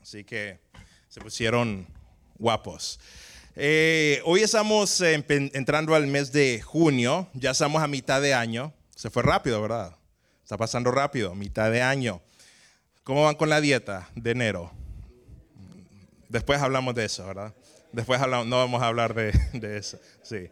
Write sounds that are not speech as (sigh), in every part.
Así que se pusieron guapos. Eh, hoy estamos entrando al mes de junio, ya estamos a mitad de año. Se fue rápido, ¿verdad? Está pasando rápido, mitad de año. ¿Cómo van con la dieta de enero? Después hablamos de eso, ¿verdad? Después hablamos, no vamos a hablar de, (laughs) de eso. Sí,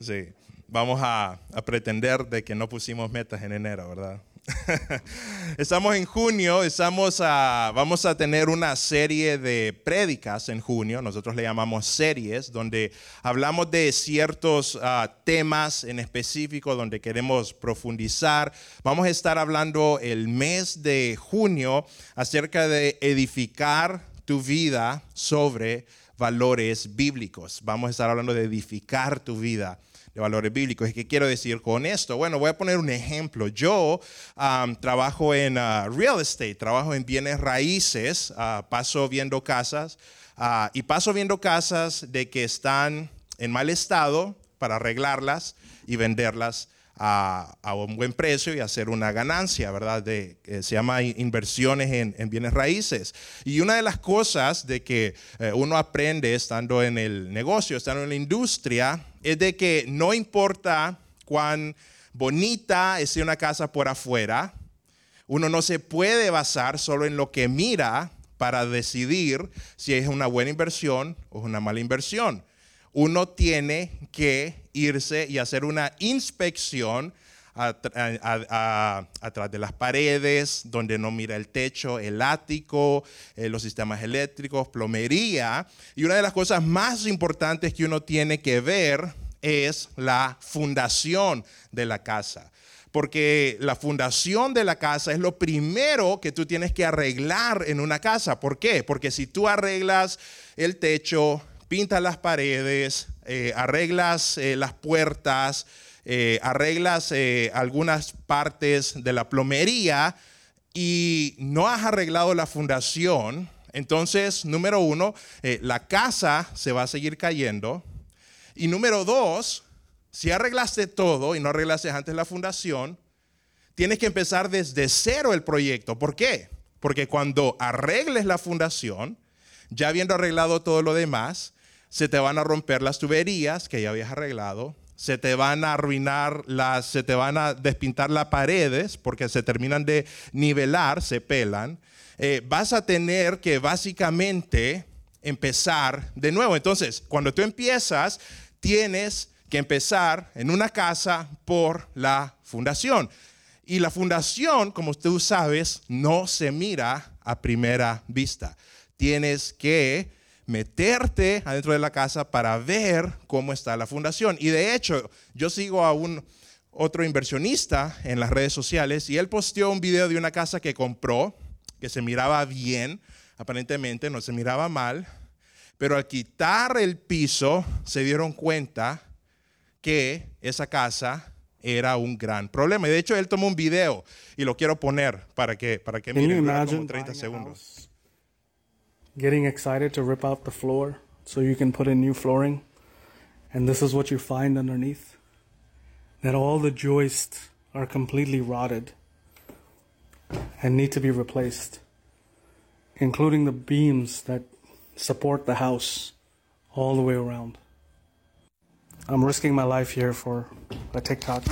sí. Vamos a, a pretender de que no pusimos metas en enero, ¿verdad? (laughs) Estamos en junio, estamos a, vamos a tener una serie de prédicas en junio, nosotros le llamamos series, donde hablamos de ciertos ah, temas en específico, donde queremos profundizar. Vamos a estar hablando el mes de junio acerca de edificar tu vida sobre valores bíblicos. Vamos a estar hablando de edificar tu vida de valores bíblicos. ¿Y qué quiero decir con esto? Bueno, voy a poner un ejemplo. Yo um, trabajo en uh, real estate, trabajo en bienes raíces, uh, paso viendo casas uh, y paso viendo casas de que están en mal estado para arreglarlas y venderlas a, un buen precio y hacer una ganancia, ¿verdad? De, eh, se llama inversiones en, en, bienes raíces. Y una de las cosas de que eh, uno aprende estando en el negocio, estando en la industria, es de que no importa cuán bonita esté una casa por afuera, uno no se puede basar solo en lo que mira para decidir si es una buena inversión o es una mala inversión uno tiene que irse y hacer una inspección atrás de las paredes, donde no mira el techo, el ático, eh, los sistemas eléctricos, plomería. Y una de las cosas más importantes que uno tiene que ver es la fundación de la casa. Porque la fundación de la casa es lo primero que tú tienes que arreglar en una casa. ¿Por qué? Porque si tú arreglas el techo, pintas las paredes, eh, arreglas eh, las puertas, eh, arreglas algunas partes de la plomería y no has arreglado la fundación, entonces, número uno, la casa se va a seguir cayendo. Y número dos, si arreglaste todo y no arreglaste antes la fundación, tienes que empezar desde cero el proyecto. ¿Por qué? Porque cuando arregles la fundación, ya habiendo arreglado todo lo demás, se te van a romper las tuberías que ya habías arreglado, se te van a arruinar las, se te van a despintar las paredes porque se terminan de nivelar, se pelan. Eh, vas a tener que básicamente empezar de nuevo. Entonces, cuando tú empiezas, tienes que empezar en una casa por la fundación. Y la fundación, como tú sabes, no se mira a primera vista. Tienes que meterte adentro de la casa para ver cómo está la fundación. Y de hecho, yo sigo a un otro inversionista en las redes sociales y él posteó un video de una casa que compró, que se miraba bien, aparentemente no se miraba mal, pero al quitar el piso se dieron cuenta que esa casa era un gran problema. Y de hecho, él tomó un video y lo quiero poner para que, para que miren como 30 segundos. Getting excited to rip out the floor so you can put in new flooring, and this is what you find underneath. That all the joists are completely rotted and need to be replaced, including the beams that support the house all the way around. I'm risking my life here for a TikTok.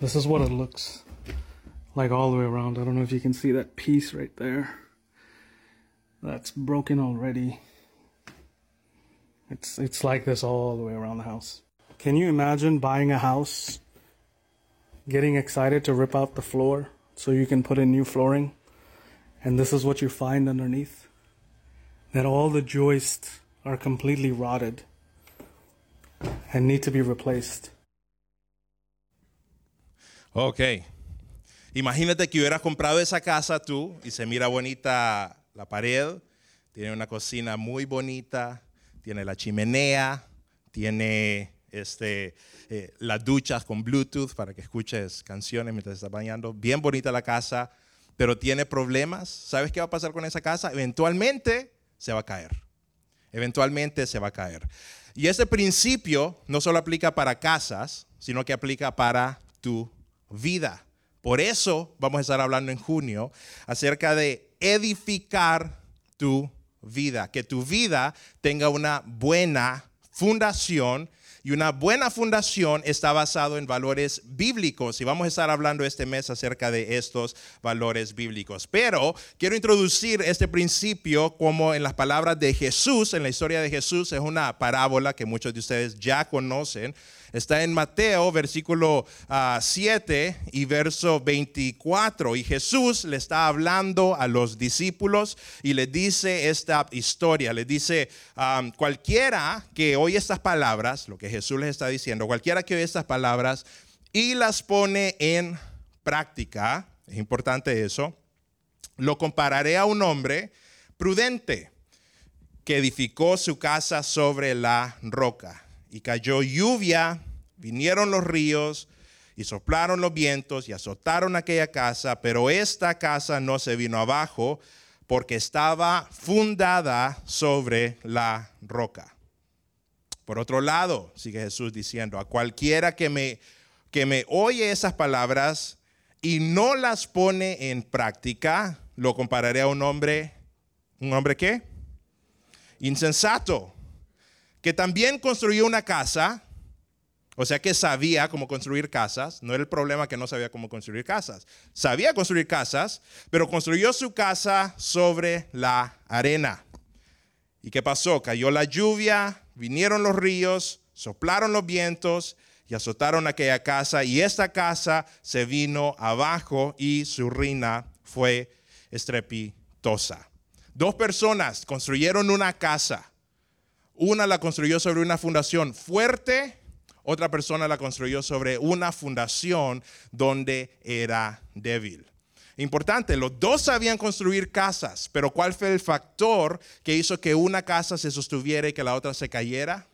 This is what it looks like all the way around. I don't know if you can see that piece right there. That's broken already. It's it's like this all the way around the house. Can you imagine buying a house, getting excited to rip out the floor so you can put in new flooring, and this is what you find underneath? That all the joists are completely rotted and need to be replaced. Ok. Imagínate que hubieras comprado esa casa tú y se mira bonita la pared, tiene una cocina muy bonita, tiene la chimenea, tiene este, eh, las duchas con Bluetooth para que escuches canciones mientras estás bañando. Bien bonita la casa, pero tiene problemas. ¿Sabes qué va a pasar con esa casa? Eventualmente se va a caer. Eventualmente se va a caer. Y ese principio no solo aplica para casas, sino que aplica para tu vida. Por eso vamos a estar hablando en junio acerca de edificar tu vida, que tu vida tenga una buena fundación y una buena fundación está basado en valores bíblicos y vamos a estar hablando este mes acerca de estos valores bíblicos. Pero quiero introducir este principio como en las palabras de Jesús, en la historia de Jesús, es una parábola que muchos de ustedes ya conocen Está en Mateo, versículo 7 ah, y verso 24. Y Jesús le está hablando a los discípulos y le dice esta historia. Le dice, cualquiera que oye estas palabras, lo que Jesús les está diciendo, cualquiera que oye estas palabras y las pone en práctica, es importante eso, lo compararé a un hombre prudente que edificó su casa sobre la roca y cayó lluvia, vinieron los ríos y soplaron los vientos y azotaron aquella casa, pero esta casa no se vino abajo porque estaba fundada sobre la roca. Por otro lado, sigue Jesús diciendo, a cualquiera que me, que me oye esas palabras y no las pone en práctica, lo compararé a un hombre, ¿un hombre qué? Insensato que también construyó una casa, o sea que sabía cómo construir casas, no era el problema que no sabía cómo construir casas, sabía construir casas, pero construyó su casa sobre la arena. ¿Y qué pasó? Cayó la lluvia, vinieron los ríos, soplaron los vientos y azotaron aquella casa y esta casa se vino abajo y su ruina fue estrepitosa. Dos personas construyeron una casa una la construyó sobre una fundación fuerte, otra persona la construyó sobre una fundación donde era débil. Importante, los dos sabían construir casas, pero ¿cuál fue el factor que hizo que una casa se sostuviera y que la otra se cayera?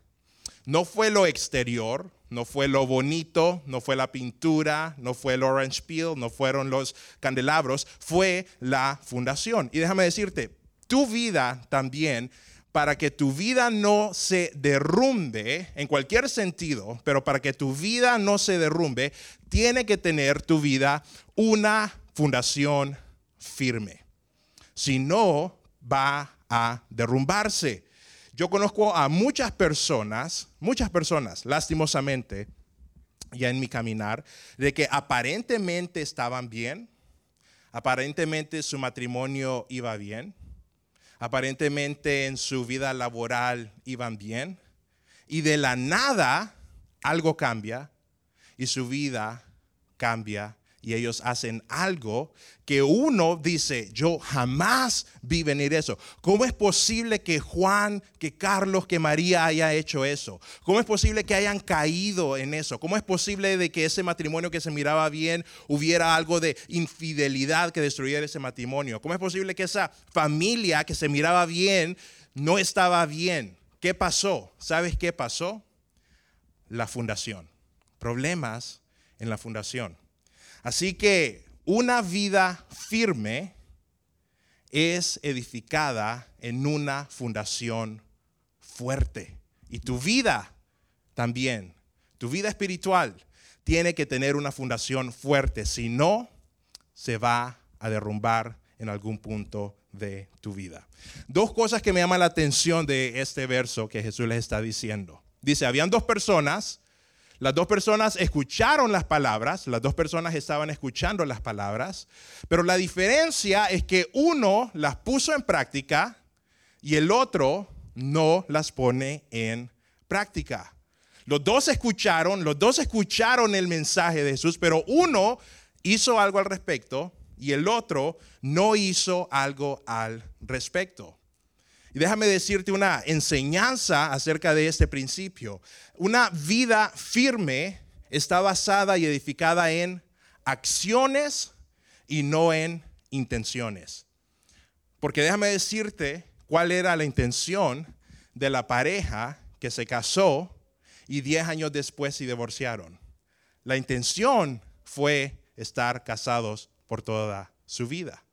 No fue lo exterior, no fue lo bonito, no fue la pintura, no fue el orange peel, no fueron los candelabros, fue la fundación. Y déjame decirte, tu vida también para que tu vida no se derrumbe en cualquier sentido, pero para que tu vida no se derrumbe, tiene que tener tu vida una fundación firme. Si no, va a derrumbarse. Yo conozco a muchas personas, muchas personas, lastimosamente, ya en mi caminar, de que aparentemente estaban bien, aparentemente su matrimonio iba bien, aparentemente en su vida laboral iban bien y de la nada algo cambia y su vida cambia y ellos hacen algo que uno dice, yo jamás vi venir eso. ¿Cómo es posible que Juan, que Carlos, que María haya hecho eso? ¿Cómo es posible que hayan caído en eso? ¿Cómo es posible de que ese matrimonio que se miraba bien hubiera algo de infidelidad que destruyera ese matrimonio? ¿Cómo es posible que esa familia que se miraba bien no estaba bien? ¿Qué pasó? ¿Sabes qué pasó? La fundación. Problemas en la fundación. Así que una vida firme es edificada en una fundación fuerte. Y tu vida también, tu vida espiritual, tiene que tener una fundación fuerte. Si no, se va a derrumbar en algún punto de tu vida. Dos cosas que me llaman la atención de este verso que Jesús les está diciendo. Dice, habían dos personas las dos personas escucharon las palabras, las dos personas estaban escuchando las palabras, pero la diferencia es que uno las puso en práctica y el otro no las pone en práctica. Los dos escucharon, los dos escucharon el mensaje de Jesús, pero uno hizo algo al respecto y el otro no hizo algo al respecto. Y déjame decirte una enseñanza acerca de este principio. Una vida firme está basada y edificada en acciones y no en intenciones. Porque déjame decirte cuál era la intención de la pareja que se casó y diez años después se divorciaron. La intención fue estar casados por toda su vida.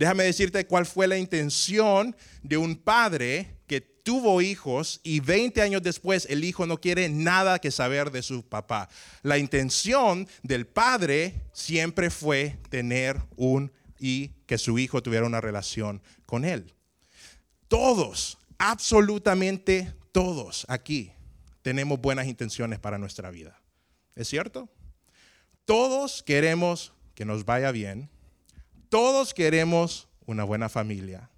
Déjame decirte cuál fue la intención de un padre que tuvo hijos y 20 años después el hijo no quiere nada que saber de su papá. La intención del padre siempre fue tener un y que su hijo tuviera una relación con él. Todos, absolutamente todos aquí tenemos buenas intenciones para nuestra vida. ¿Es cierto? Todos queremos que nos vaya bien. Todos queremos una buena familia.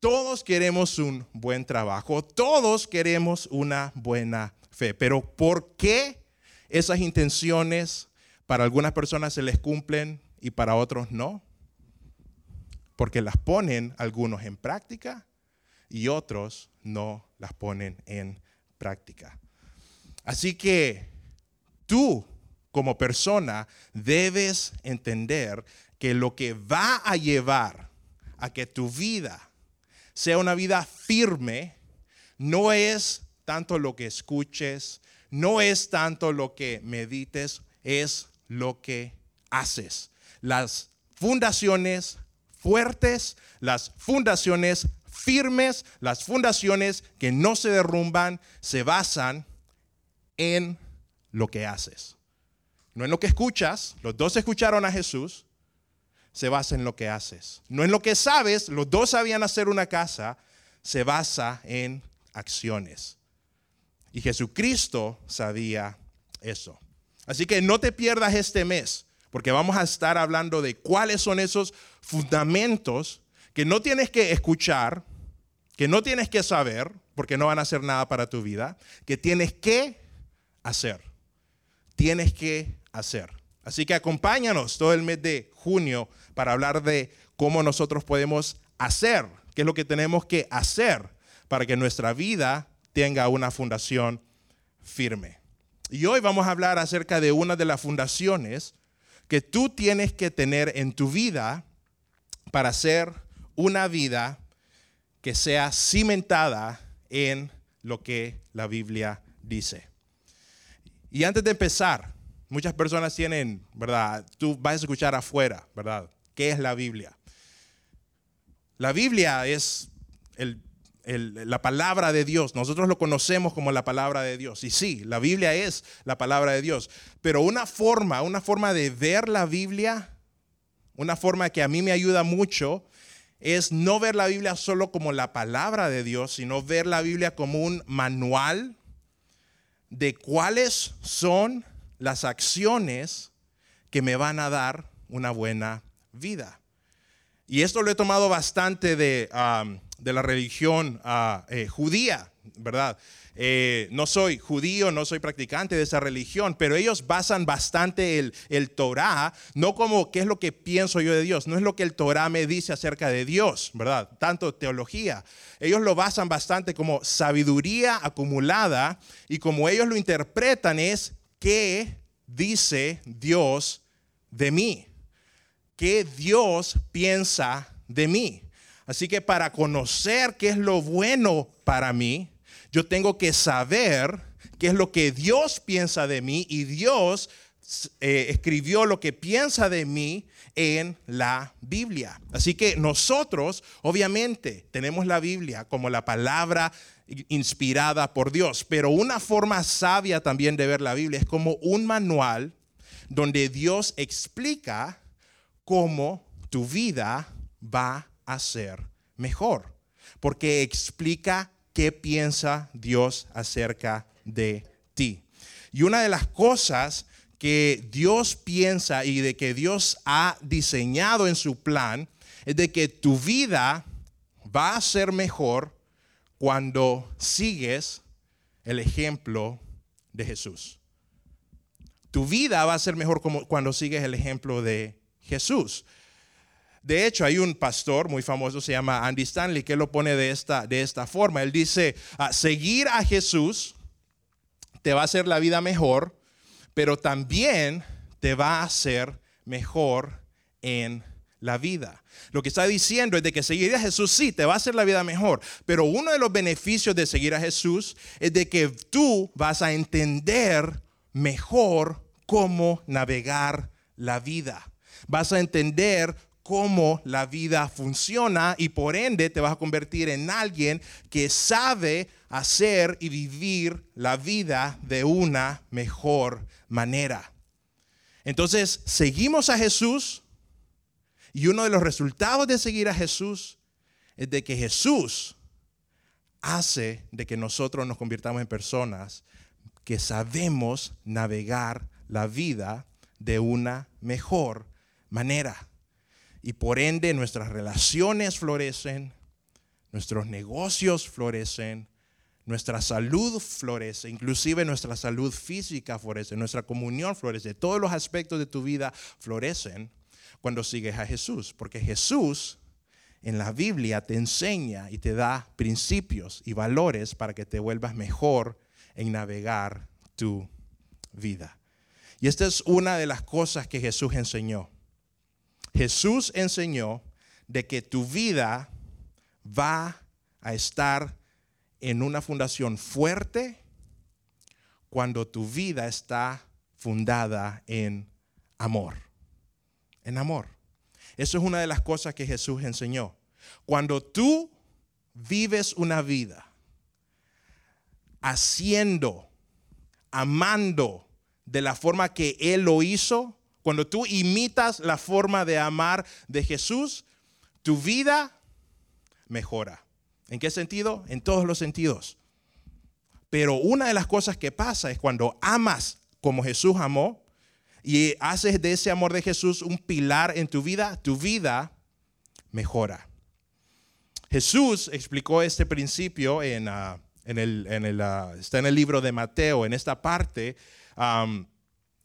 Todos queremos un buen trabajo. Todos queremos una buena fe. Pero ¿por qué esas intenciones para algunas personas se les cumplen y para otros no? Porque las ponen algunos en práctica y otros no las ponen en práctica. Así que tú como persona debes entender que lo que va a llevar a que tu vida sea una vida firme no es tanto lo que escuches, no es tanto lo que medites, es lo que haces. Las fundaciones fuertes, las fundaciones firmes, las fundaciones que no se derrumban, se basan en lo que haces. No en lo que escuchas, los dos escucharon a Jesús, se basa en lo que haces. No en lo que sabes, los dos sabían hacer una casa, se basa en acciones. Y Jesucristo sabía eso. Así que no te pierdas este mes, porque vamos a estar hablando de cuáles son esos fundamentos que no tienes que escuchar, que no tienes que saber, porque no van a hacer nada para tu vida, que tienes que hacer. Tienes que hacer. Así que acompáñanos todo el mes de junio para hablar de cómo nosotros podemos hacer, qué es lo que tenemos que hacer para que nuestra vida tenga una fundación firme. Y hoy vamos a hablar acerca de una de las fundaciones que tú tienes que tener en tu vida para hacer una vida que sea cimentada en lo que la Biblia dice. Y antes de empezar, muchas personas tienen, ¿verdad? Tú vas a escuchar afuera, ¿verdad? ¿Qué es la Biblia? La Biblia es la palabra de Dios. Nosotros lo conocemos como la palabra de Dios. Y sí, la Biblia es la palabra de Dios. Pero una forma, una forma de ver la Biblia, una forma que a mí me ayuda mucho, es no ver la Biblia solo como la palabra de Dios, sino ver la Biblia como un manual de cuáles son las acciones que me van a dar una buena vida. Y esto lo he tomado bastante de, de la religión ah, eh, judía, ¿verdad? Eh, no soy judío, no soy practicante de esa religión, pero ellos basan bastante el, el Torah, no como qué es lo que pienso yo de Dios, no es lo que el Torah me dice acerca de Dios, ¿verdad? Tanto teología. Ellos lo basan bastante como sabiduría acumulada y como ellos lo interpretan es qué dice Dios de mí qué Dios piensa de mí. Así que para conocer qué es lo bueno para mí, yo tengo que saber qué es lo que Dios piensa de mí y Dios eh, escribió lo que piensa de mí en la Biblia. Así que nosotros, obviamente, tenemos la Biblia como la palabra inspirada por Dios, pero una forma sabia también de ver la Biblia es como un manual donde Dios explica cómo tu vida va a ser mejor, porque explica qué piensa Dios acerca de ti. Y una de las cosas que Dios piensa y de que Dios ha diseñado en su plan es de que tu vida va a ser mejor cuando sigues el ejemplo de Jesús. Tu vida va a ser mejor como cuando sigues el ejemplo de Jesús. De hecho, hay un pastor muy famoso, se llama Andy Stanley, que lo pone de esta, de esta forma. Él dice, ah, seguir a Jesús te va a hacer la vida mejor, pero también te va a hacer mejor en la vida. Lo que está diciendo es de que seguir a Jesús sí te va a hacer la vida mejor, pero uno de los beneficios de seguir a Jesús es de que tú vas a entender mejor cómo navegar la vida vas a entender cómo la vida funciona y por ende te vas a convertir en alguien que sabe hacer y vivir la vida de una mejor manera. Entonces, seguimos a Jesús y uno de los resultados de seguir a Jesús es de que Jesús hace de que nosotros nos convirtamos en personas que sabemos navegar la vida de una mejor manera. Y por ende nuestras relaciones florecen, nuestros negocios florecen, nuestra salud florece, inclusive nuestra salud física florece, nuestra comunión florece, todos los aspectos de tu vida florecen cuando sigues a Jesús, porque Jesús en la Biblia te enseña y te da principios y valores para que te vuelvas mejor en navegar tu vida. Y esta es una de las cosas que Jesús enseñó. Jesús enseñó de que tu vida va a estar en una fundación fuerte cuando tu vida está fundada en amor. En amor. Eso es una de las cosas que Jesús enseñó. Cuando tú vives una vida haciendo, amando de la forma que Él lo hizo, cuando tú imitas la forma de amar de Jesús, tu vida mejora. ¿En qué sentido? En todos los sentidos. Pero una de las cosas que pasa es cuando amas como Jesús amó y haces de ese amor de Jesús un pilar en tu vida, tu vida mejora. Jesús explicó este principio en, ah, el, ah, está en el libro de Mateo, en esta parte.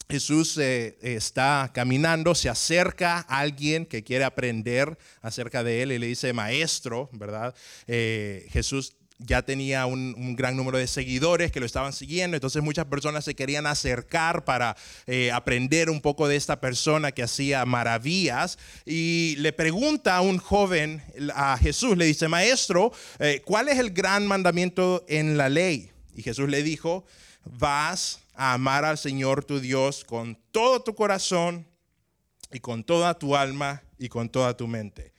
Jesús eh, está caminando, se acerca a alguien que quiere aprender acerca de él y le dice, maestro, ¿verdad? Eh, Jesús ya tenía un, gran número de seguidores que lo estaban siguiendo, entonces muchas personas se querían acercar para eh, aprender un poco de esta persona que hacía maravillas y le pregunta a un joven, a Jesús, le dice, maestro, ¿cuál es el gran mandamiento en la ley? Y Jesús le dijo, vas a amar al Señor tu Dios con todo tu corazón y con toda tu alma y con toda tu mente.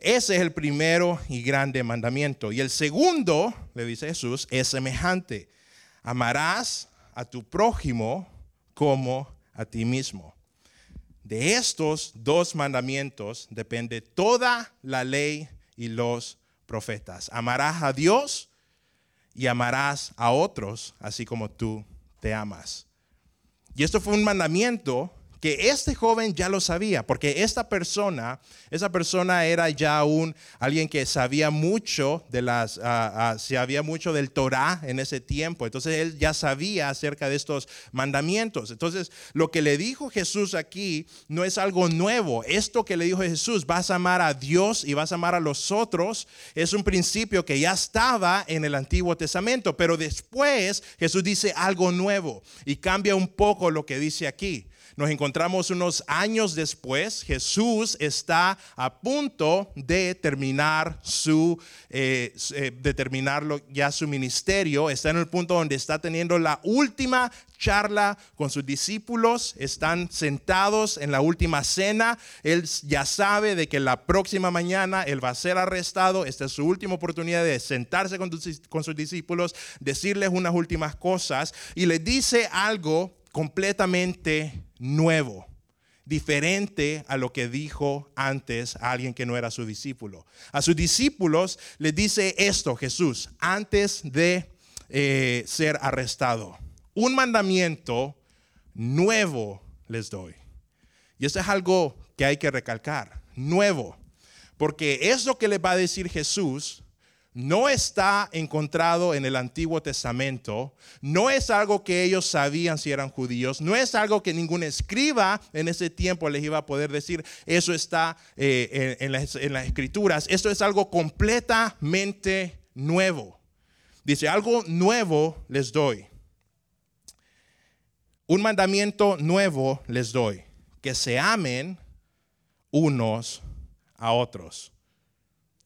Ese es el primero y grande mandamiento. Y el segundo, le dice Jesús, es semejante. Amarás a tu prójimo como a ti mismo. De estos dos mandamientos depende toda la ley y los profetas. Amarás a Dios y amarás a otros así como tú te amas. Y esto fue un mandamiento que este joven ya lo sabía, porque esta persona, esa persona era ya un alguien que sabía mucho de las, uh, sabía mucho del Torah en ese tiempo. Entonces él ya sabía acerca de estos mandamientos. Entonces lo que le dijo Jesús aquí no es algo nuevo. Esto que le dijo Jesús, vas a amar a Dios y vas a amar a los otros, es un principio que ya estaba en el Antiguo Testamento, pero después Jesús dice algo nuevo y cambia un poco lo que dice aquí. Nos encontramos unos años después, Jesús está a punto de terminar su, eh, eh, de terminarlo ya su ministerio, está en el punto donde está teniendo la última charla con sus discípulos, están sentados en la última cena, él ya sabe de que la próxima mañana él va a ser arrestado, esta es su última oportunidad de sentarse con, con sus discípulos, decirles unas últimas cosas. Y le dice algo completamente nuevo, diferente a lo que dijo antes a alguien que no era su discípulo. A sus discípulos les dice esto Jesús antes de eh, ser arrestado. Un mandamiento nuevo les doy. Y eso es algo que hay que recalcar, nuevo. Porque es lo que le va a decir Jesús no está encontrado en el Antiguo Testamento, no es algo que ellos sabían si eran judíos, no es algo que ningún escriba en ese tiempo les iba a poder decir, eso está eh, en, las, en las escrituras, esto es algo completamente nuevo. Dice, algo nuevo les doy. Un mandamiento nuevo les doy, que se amen unos a otros.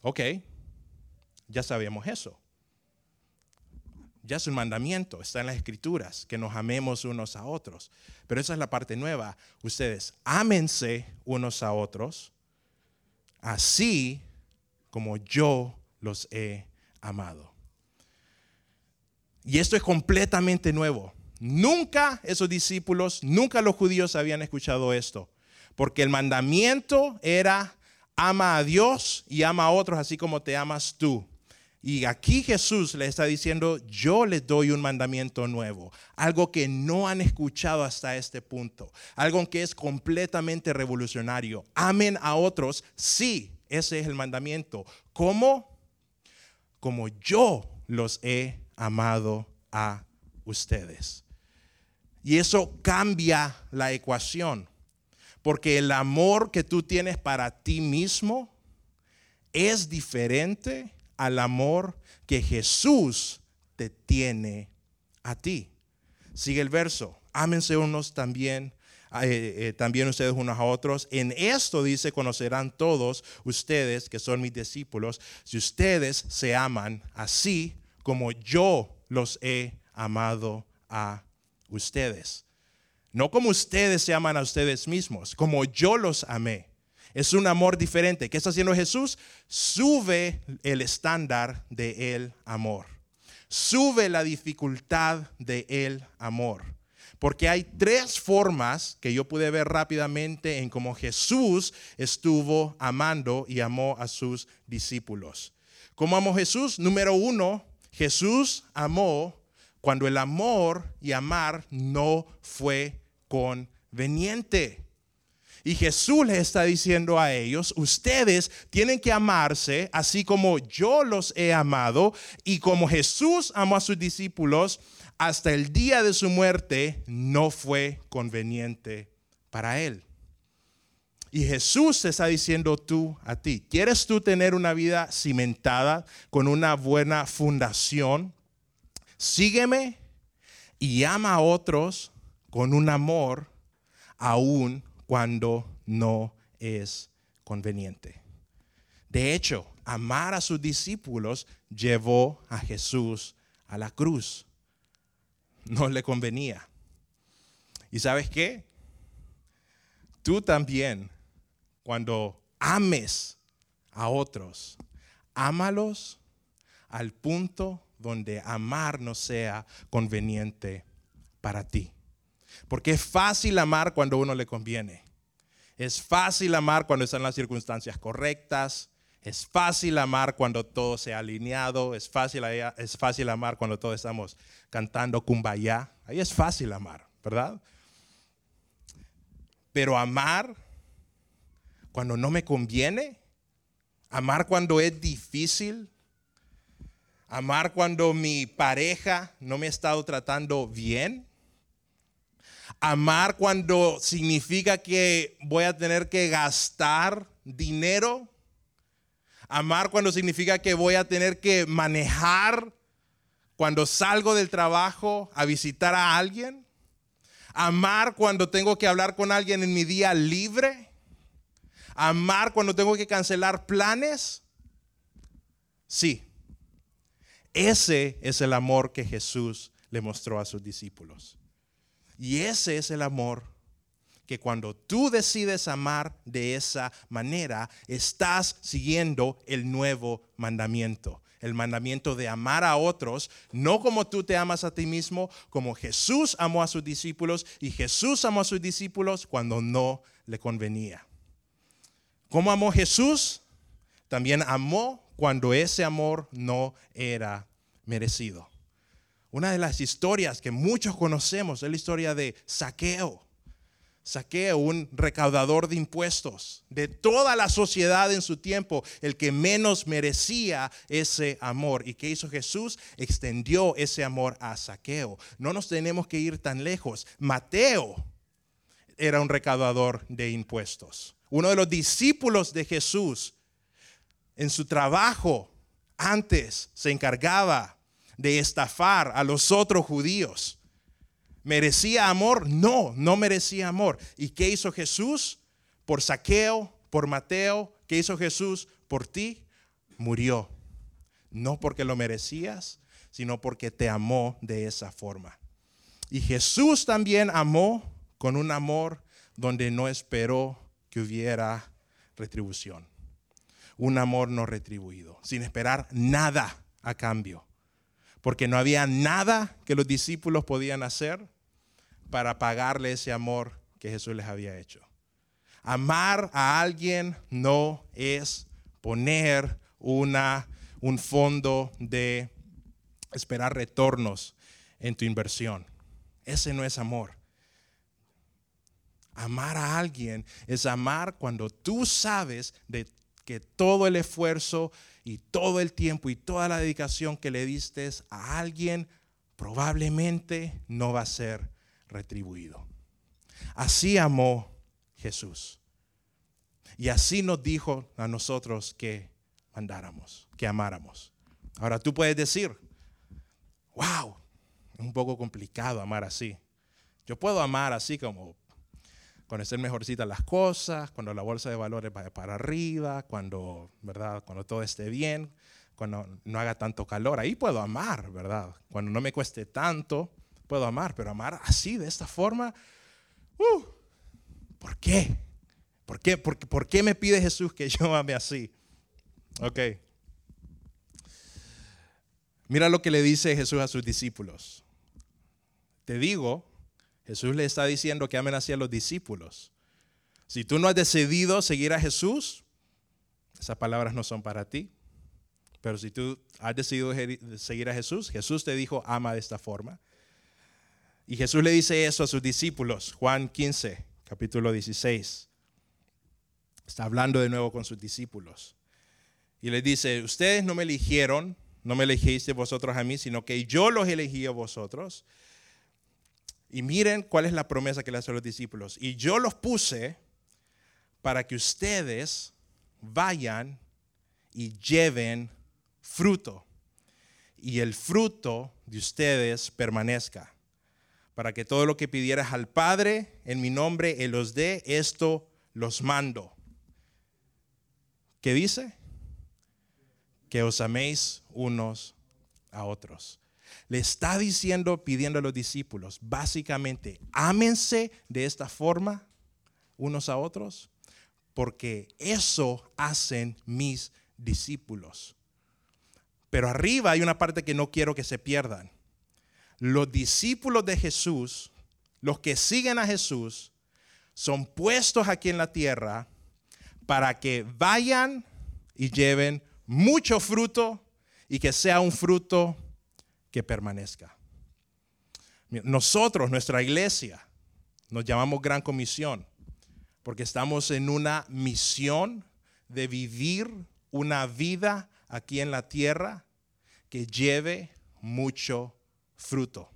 Ok, ya sabemos eso. Ya es un mandamiento, está en las escrituras, que nos amemos unos a otros. Pero esa es la parte nueva. Ustedes, ámense unos a otros así como yo los he amado. Y esto es completamente nuevo. Nunca esos discípulos, nunca los judíos habían escuchado esto, porque el mandamiento era ama a Dios y ama a otros así como te amas tú. Y aquí Jesús le está diciendo, yo les doy un mandamiento nuevo, algo que no han escuchado hasta este punto, algo que es completamente revolucionario. Amen a otros, sí, ese es el mandamiento. ¿Cómo? Como yo los he amado a ustedes. Y eso cambia la ecuación, porque el amor que tú tienes para ti mismo es diferente al amor que Jesús te tiene a ti. Sigue el verso. Ámense unos también, eh, eh, también ustedes unos a otros. En esto dice, conocerán todos ustedes que son mis discípulos, si ustedes se aman así como yo los he amado a ustedes. No como ustedes se aman a ustedes mismos, como yo los amé. Es un amor diferente. ¿Qué está haciendo Jesús? Sube el estándar de el amor. Sube la dificultad de el amor. Porque hay tres formas que yo pude ver rápidamente en cómo Jesús estuvo amando y amó a sus discípulos. ¿Cómo amó Jesús? Número uno, Jesús amó cuando el amor y amar no fue conveniente. Y Jesús les está diciendo a ellos, ustedes tienen que amarse así como yo los he amado y como Jesús amó a sus discípulos hasta el día de su muerte, no fue conveniente para él. Y Jesús te está diciendo tú a ti, ¿quieres tú tener una vida cimentada con una buena fundación? Sígueme y ama a otros con un amor aún cuando no es conveniente. De hecho, amar a sus discípulos llevó a Jesús a la cruz. No le convenía. ¿Y sabes qué? Tú también cuando ames a otros, ámalos al punto donde amar no sea conveniente para ti. Porque es fácil amar cuando uno le conviene. Es fácil amar cuando están las circunstancias correctas. Es fácil amar cuando todo se ha alineado. Es fácil, es fácil amar cuando todos estamos cantando kumbaya. Ahí es fácil amar, ¿verdad? Pero amar cuando no me conviene, amar cuando es difícil, amar cuando mi pareja no me ha estado tratando bien, amar cuando significa que voy a tener que gastar dinero, amar cuando significa que voy a tener que manejar cuando salgo del trabajo a visitar a alguien, amar cuando tengo que hablar con alguien en mi día libre amar cuando tengo que cancelar planes? Sí. Ese es el amor que Jesús le mostró a sus discípulos. Y ese es el amor que cuando tú decides amar de esa manera, estás siguiendo el nuevo mandamiento. El mandamiento de amar a otros, no como tú te amas a ti mismo, como Jesús amó a sus discípulos y Jesús amó a sus discípulos cuando no le convenía. ¿Cómo amó Jesús? También amó cuando ese amor no era merecido. Una de las historias que muchos conocemos es la historia de Saqueo. Saqueo, un recaudador de impuestos de toda la sociedad en su tiempo, el que menos merecía ese amor. ¿Y qué hizo Jesús? Extendió ese amor a Saqueo. No nos tenemos que ir tan lejos. Mateo era un recaudador de impuestos uno de los discípulos de Jesús, en su trabajo antes se encargaba de estafar a los otros judíos. ¿Merecía amor? No, no merecía amor. ¿Y qué hizo Jesús? Por saqueo, por Mateo, ¿qué hizo Jesús? Por ti, murió. No porque lo merecías, sino porque te amó de esa forma. Y Jesús también amó con un amor donde no esperó que hubiera retribución. un amor no retribuido, sin esperar nada a cambio, porque no había nada que los discípulos podían hacer para pagarle ese amor que Jesús les había hecho. Amar a alguien no es poner una, un fondo de esperar retornos en tu inversión. Ese no es amor. Amar a alguien es amar cuando tú sabes de que todo el esfuerzo y todo el tiempo y toda la dedicación que le diste a alguien probablemente no va a ser retribuido. Así amó Jesús. Y así nos dijo a nosotros que mandáramos, que amáramos. Ahora tú puedes decir, wow, es un poco complicado amar así. Yo puedo amar así como cuando estén mejorcitas las cosas, cuando la bolsa de valores vaya para arriba, cuando, ¿verdad? Cuando todo esté bien, cuando no haga tanto calor. Ahí puedo amar, ¿verdad? Cuando no me cueste tanto, puedo amar, pero amar así, de esta forma, uh, ¿por qué? ¿Por qué? ¿Por, ¿Por qué me pide Jesús que yo ame así? Ok. Mira lo que le dice Jesús a sus discípulos. Te digo Jesús le está diciendo que amen así a los discípulos. Si tú no has decidido seguir a Jesús, esas palabras no son para ti. Pero si tú has decidido seguir a Jesús, Jesús te dijo, ama de esta forma. Y Jesús le dice eso a sus discípulos, Juan 15, capítulo 16. Está hablando de nuevo con sus discípulos. Y les dice, ustedes no me eligieron, no me elegiste vosotros a mí, sino que yo los elegí a vosotros y miren cuál es la promesa que le hace a los discípulos. Y yo los puse para que ustedes vayan y lleven fruto. Y el fruto de ustedes permanezca. Para que todo lo que pidieras al Padre en mi nombre, Él los dé. Esto los mando. ¿Qué dice? Que os améis unos a otros le está diciendo, pidiendo a los discípulos, básicamente, ámense de esta forma unos a otros, porque eso hacen mis discípulos. Pero arriba hay una parte que no quiero que se pierdan. Los discípulos de Jesús, los que siguen a Jesús, son puestos aquí en la tierra para que vayan y lleven mucho fruto y que sea un fruto que permanezca. Nosotros, nuestra iglesia, nos llamamos Gran Comisión porque estamos en una misión de vivir una vida aquí en la tierra que lleve mucho fruto.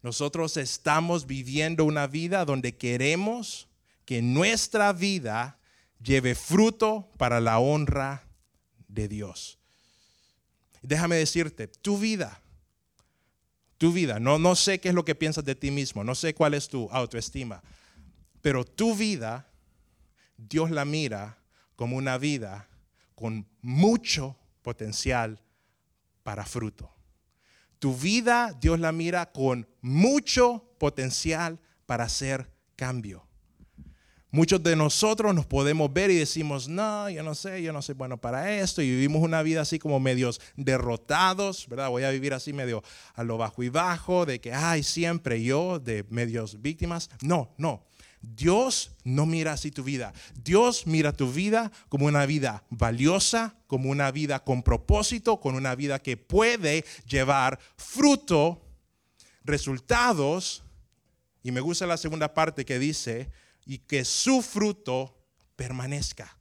Nosotros estamos viviendo una vida donde queremos que nuestra vida lleve fruto para la honra de Dios. Déjame decirte, tu vida tu vida. No, no sé qué es lo que piensas de ti mismo, no sé cuál es tu autoestima, pero tu vida, Dios la mira como una vida con mucho potencial para fruto. Tu vida, Dios la mira con mucho potencial para hacer cambio. Muchos de nosotros nos podemos ver y decimos, no, yo no sé, yo no soy bueno para esto, y vivimos una vida así como medios derrotados, ¿verdad? Voy a vivir así medio a lo bajo y bajo, de que, ay, siempre yo, de medios víctimas. No, no. Dios no mira así tu vida. Dios mira tu vida como una vida valiosa, como una vida con propósito, con una vida que puede llevar fruto, resultados. Y me gusta la segunda parte que dice, y que su fruto permanezca.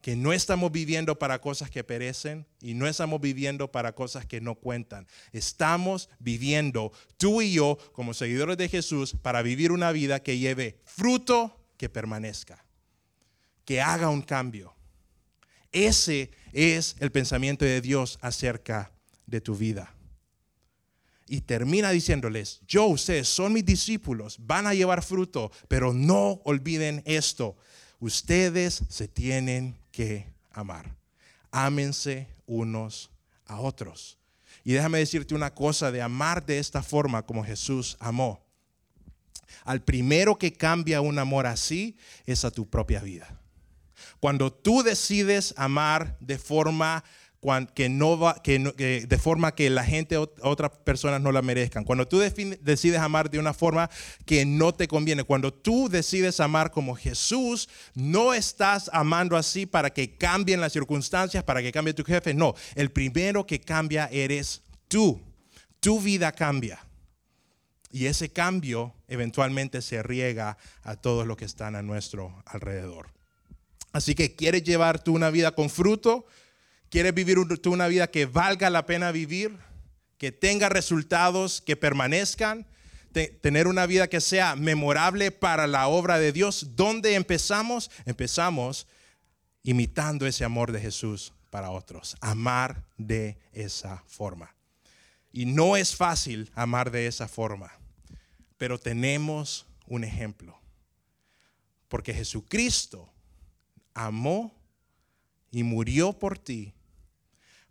Que no estamos viviendo para cosas que perecen y no estamos viviendo para cosas que no cuentan. Estamos viviendo, tú y yo, como seguidores de Jesús, para vivir una vida que lleve fruto que permanezca, que haga un cambio. Ese es el pensamiento de Dios acerca de tu vida y termina diciéndoles, yo, ustedes son mis discípulos, van a llevar fruto, pero no olviden esto, ustedes se tienen que amar. Ámense unos a otros. Y déjame decirte una cosa de amar de esta forma como Jesús amó. Al primero que cambia un amor así es a tu propia vida. Cuando tú decides amar de forma que no va, que, de forma que la gente, otras personas no la merezcan. Cuando tú decides amar de una forma que no te conviene. Cuando tú decides amar como Jesús, no estás amando así para que cambien las circunstancias, para que cambie tu jefe. No, el primero que cambia eres tú. Tu vida cambia. Y ese cambio eventualmente se riega a todos los que están a nuestro alrededor. Así que quieres llevar tú una vida con fruto, quieres vivir una vida que valga la pena vivir, que tenga resultados que permanezcan, tener una vida que sea memorable para la obra de Dios. ¿Dónde empezamos? Empezamos imitando ese amor de Jesús para otros, amar de esa forma. Y no es fácil amar de esa forma, pero tenemos un ejemplo. Porque Jesucristo amó y murió por ti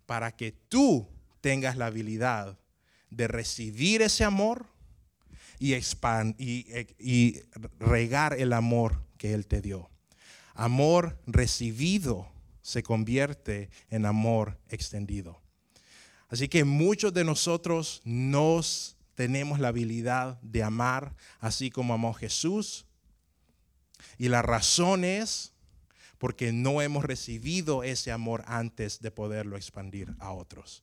para que tú tengas la habilidad de recibir ese amor y, y regar el amor que Él te dio. Amor recibido se convierte en amor extendido. Así que muchos de nosotros nos tenemos la habilidad de amar así como amó Jesús. Y la razón es porque no hemos recibido ese amor antes de poderlo expandir a otros.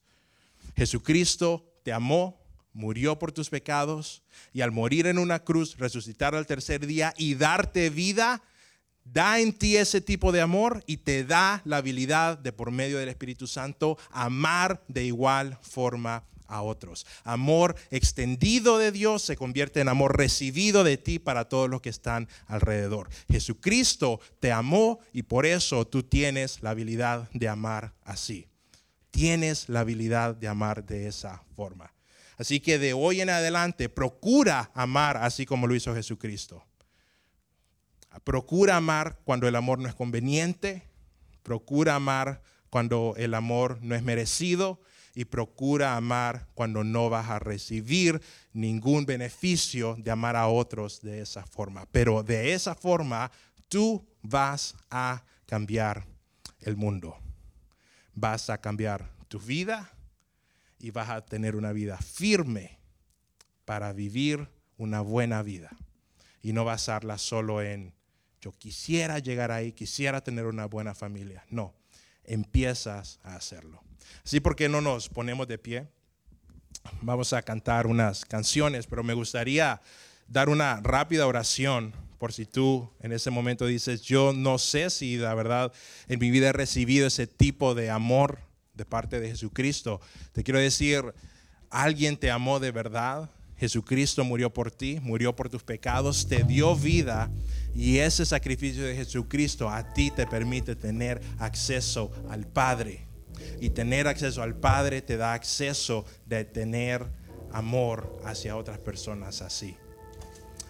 Jesucristo te amó, murió por tus pecados y al morir en una cruz, resucitar al tercer día y darte vida, da en ti ese tipo de amor y te da la habilidad de por medio del Espíritu Santo amar de igual forma a otros. Amor extendido de Dios se convierte en amor recibido de ti para todos los que están alrededor. Jesucristo te amó y por eso tú tienes la habilidad de amar así. Tienes la habilidad de amar de esa forma. Así que de hoy en adelante procura amar así como lo hizo Jesucristo. Procura amar cuando el amor no es conveniente. Procura amar cuando el amor no es merecido. Y procura amar cuando no vas a recibir ningún beneficio de amar a otros de esa forma. Pero de esa forma tú vas a cambiar el mundo. Vas a cambiar tu vida y vas a tener una vida firme para vivir una buena vida y no basarla solo en yo quisiera llegar ahí, quisiera tener una buena familia. No, empiezas a hacerlo. Así porque no nos ponemos de pie. Vamos a cantar unas canciones, pero me gustaría dar una rápida oración por si tú en ese momento dices, yo no sé si la verdad en mi vida he recibido ese tipo de amor de parte de Jesucristo. Te quiero decir, alguien te amó de verdad. Jesucristo murió por ti, murió por tus pecados, te dio vida y ese sacrificio de Jesucristo a ti te permite tener acceso al Padre. Y tener acceso al Padre te da acceso de tener amor hacia otras personas así.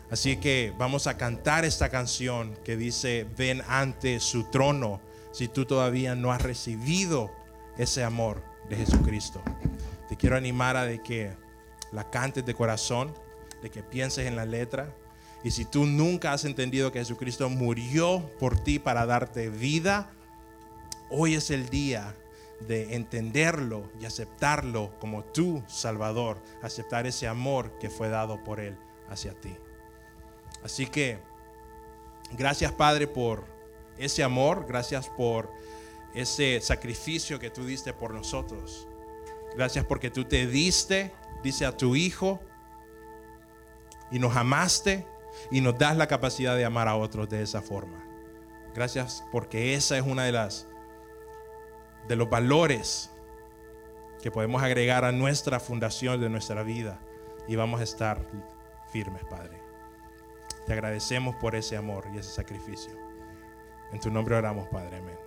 Así que vamos a cantar esta canción que dice, ven ante su trono si tú todavía no has recibido ese amor de Jesucristo. Te quiero animar a de que la cantes de corazón, de que pienses en la letra y si tú nunca has entendido que Jesucristo murió por ti para darte vida, hoy es el día de entenderlo y aceptarlo como tu Salvador, aceptar ese amor que fue dado por Él hacia ti. Así que, gracias Padre por ese amor, gracias por ese sacrificio que tú diste por nosotros. Gracias porque tú te diste, dice a tu Hijo, y nos amaste y nos das la capacidad de amar a otros de esa forma. Gracias porque esa es una de las de los valores que podemos agregar a nuestra fundación de nuestra vida y vamos a estar firmes, Padre. Te agradecemos por ese amor y ese sacrificio. En tu nombre oramos, Padre. Amén.